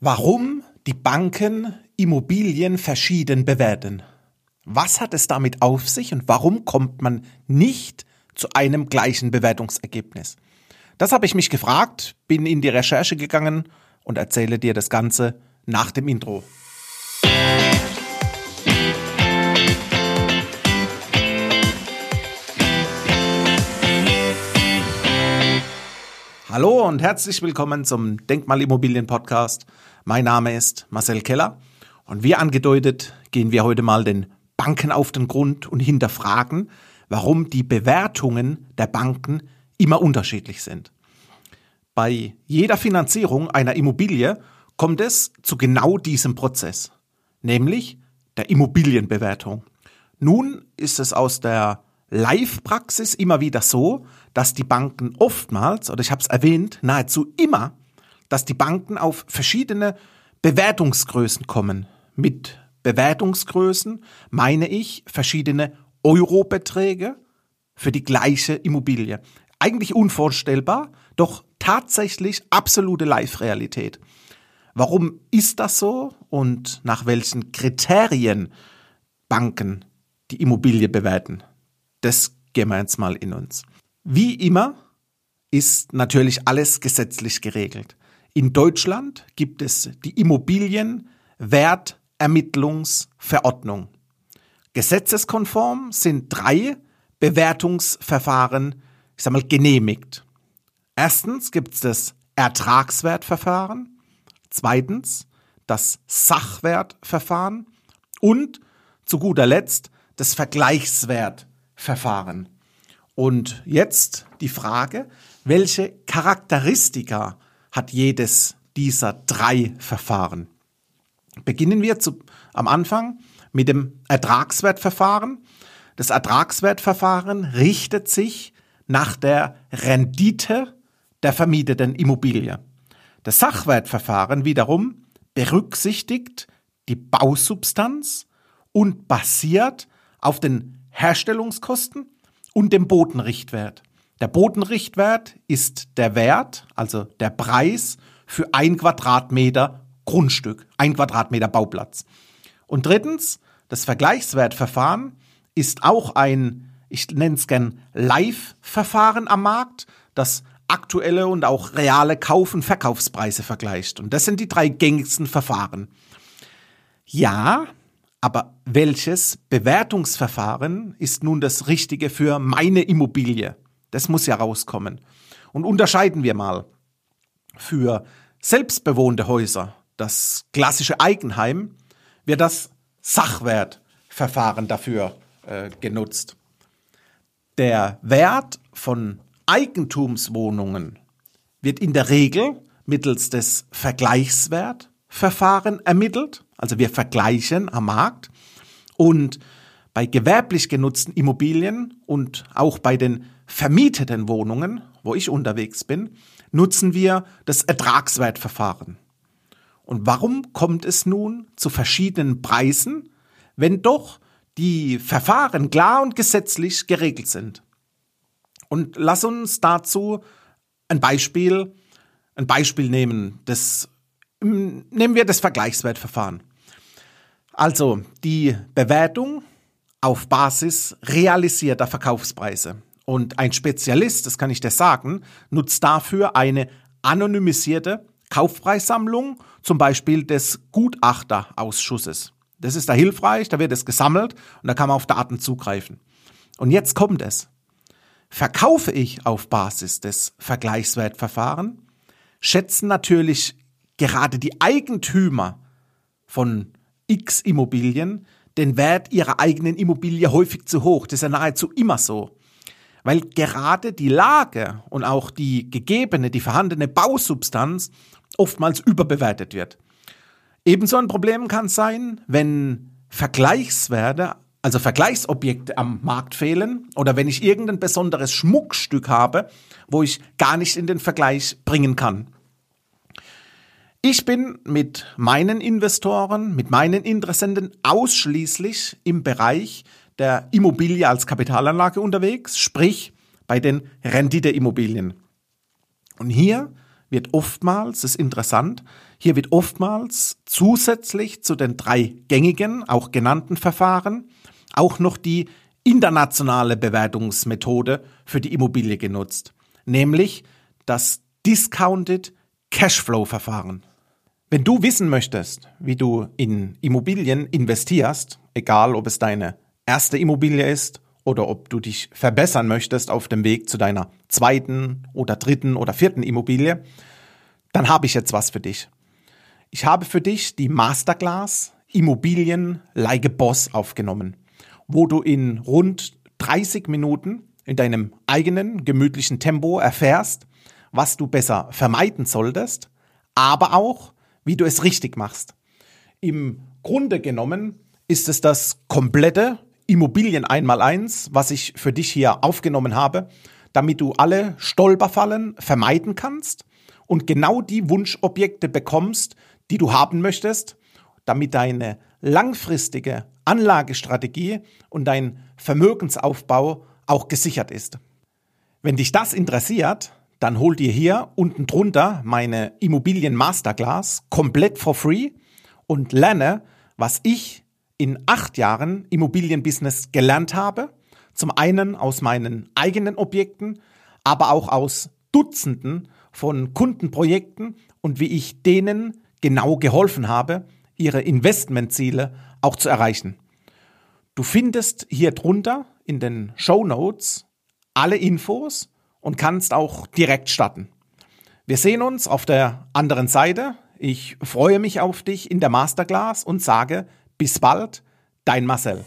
Warum die Banken Immobilien verschieden bewerten? Was hat es damit auf sich und warum kommt man nicht zu einem gleichen Bewertungsergebnis? Das habe ich mich gefragt, bin in die Recherche gegangen und erzähle dir das Ganze nach dem Intro. Hallo und herzlich willkommen zum Denkmalimmobilien Podcast. Mein Name ist Marcel Keller und wie angedeutet gehen wir heute mal den Banken auf den Grund und hinterfragen, warum die Bewertungen der Banken immer unterschiedlich sind. Bei jeder Finanzierung einer Immobilie kommt es zu genau diesem Prozess, nämlich der Immobilienbewertung. Nun ist es aus der Live-Praxis immer wieder so, dass die Banken oftmals, oder ich habe es erwähnt, nahezu immer, dass die Banken auf verschiedene Bewertungsgrößen kommen. Mit Bewertungsgrößen meine ich verschiedene Eurobeträge für die gleiche Immobilie. Eigentlich unvorstellbar, doch tatsächlich absolute Live-Realität. Warum ist das so und nach welchen Kriterien Banken die Immobilie bewerten? Das gehen wir jetzt mal in uns. Wie immer ist natürlich alles gesetzlich geregelt. In Deutschland gibt es die Immobilienwertermittlungsverordnung. Gesetzeskonform sind drei Bewertungsverfahren, ich sag mal, genehmigt. Erstens gibt es das Ertragswertverfahren, zweitens das Sachwertverfahren und zu guter Letzt das Vergleichswertverfahren. Und jetzt die Frage, welche Charakteristika hat jedes dieser drei Verfahren? Beginnen wir zu, am Anfang mit dem Ertragswertverfahren. Das Ertragswertverfahren richtet sich nach der Rendite der vermieteten Immobilie. Das Sachwertverfahren wiederum berücksichtigt die Bausubstanz und basiert auf den Herstellungskosten und dem Bodenrichtwert. Der Bodenrichtwert ist der Wert, also der Preis für ein Quadratmeter Grundstück, ein Quadratmeter Bauplatz. Und drittens, das Vergleichswertverfahren ist auch ein, ich nenne es gern Live-Verfahren am Markt, das aktuelle und auch reale Kauf- und Verkaufspreise vergleicht. Und das sind die drei gängigsten Verfahren. Ja, aber welches Bewertungsverfahren ist nun das Richtige für meine Immobilie? Das muss ja rauskommen. Und unterscheiden wir mal. Für selbstbewohnte Häuser, das klassische Eigenheim, wird das Sachwertverfahren dafür äh, genutzt. Der Wert von Eigentumswohnungen wird in der Regel mittels des Vergleichswertverfahren ermittelt. Also wir vergleichen am Markt und bei gewerblich genutzten Immobilien und auch bei den vermieteten Wohnungen, wo ich unterwegs bin, nutzen wir das Ertragswertverfahren. Und warum kommt es nun zu verschiedenen Preisen, wenn doch die Verfahren klar und gesetzlich geregelt sind? Und lass uns dazu ein Beispiel, ein Beispiel nehmen. Das, nehmen wir das Vergleichswertverfahren. Also die Bewertung auf Basis realisierter Verkaufspreise. Und ein Spezialist, das kann ich dir sagen, nutzt dafür eine anonymisierte Kaufpreissammlung, zum Beispiel des Gutachterausschusses. Das ist da hilfreich, da wird es gesammelt und da kann man auf Daten zugreifen. Und jetzt kommt es. Verkaufe ich auf Basis des Vergleichswertverfahrens, schätzen natürlich gerade die Eigentümer von X Immobilien den Wert ihrer eigenen Immobilie häufig zu hoch. Das ist ja nahezu immer so. Weil gerade die Lage und auch die gegebene, die vorhandene Bausubstanz oftmals überbewertet wird. Ebenso ein Problem kann sein, wenn Vergleichswerte, also Vergleichsobjekte am Markt fehlen oder wenn ich irgendein besonderes Schmuckstück habe, wo ich gar nicht in den Vergleich bringen kann. Ich bin mit meinen Investoren, mit meinen Interessenten ausschließlich im Bereich der Immobilie als Kapitalanlage unterwegs, sprich bei den Renditeimmobilien. Und hier wird oftmals, das ist interessant, Hier wird oftmals zusätzlich zu den drei gängigen, auch genannten Verfahren, auch noch die internationale Bewertungsmethode für die Immobilie genutzt, nämlich das Discounted Cashflow Verfahren. Wenn du wissen möchtest, wie du in Immobilien investierst, egal ob es deine erste Immobilie ist oder ob du dich verbessern möchtest auf dem Weg zu deiner zweiten oder dritten oder vierten Immobilie, dann habe ich jetzt was für dich. Ich habe für dich die Masterclass Immobilien like Boss aufgenommen, wo du in rund 30 Minuten in deinem eigenen gemütlichen Tempo erfährst, was du besser vermeiden solltest, aber auch, wie du es richtig machst. Im Grunde genommen ist es das komplette Immobilien einmal eins, was ich für dich hier aufgenommen habe, damit du alle Stolperfallen vermeiden kannst und genau die Wunschobjekte bekommst, die du haben möchtest, damit deine langfristige Anlagestrategie und dein Vermögensaufbau auch gesichert ist. Wenn dich das interessiert, dann hol dir hier unten drunter meine Immobilien Masterclass komplett for free und lerne, was ich in acht Jahren Immobilienbusiness gelernt habe. Zum einen aus meinen eigenen Objekten, aber auch aus Dutzenden von Kundenprojekten und wie ich denen genau geholfen habe, ihre Investmentziele auch zu erreichen. Du findest hier drunter in den Show Notes alle Infos und kannst auch direkt starten. Wir sehen uns auf der anderen Seite. Ich freue mich auf dich in der Masterclass und sage bis bald, dein Marcel.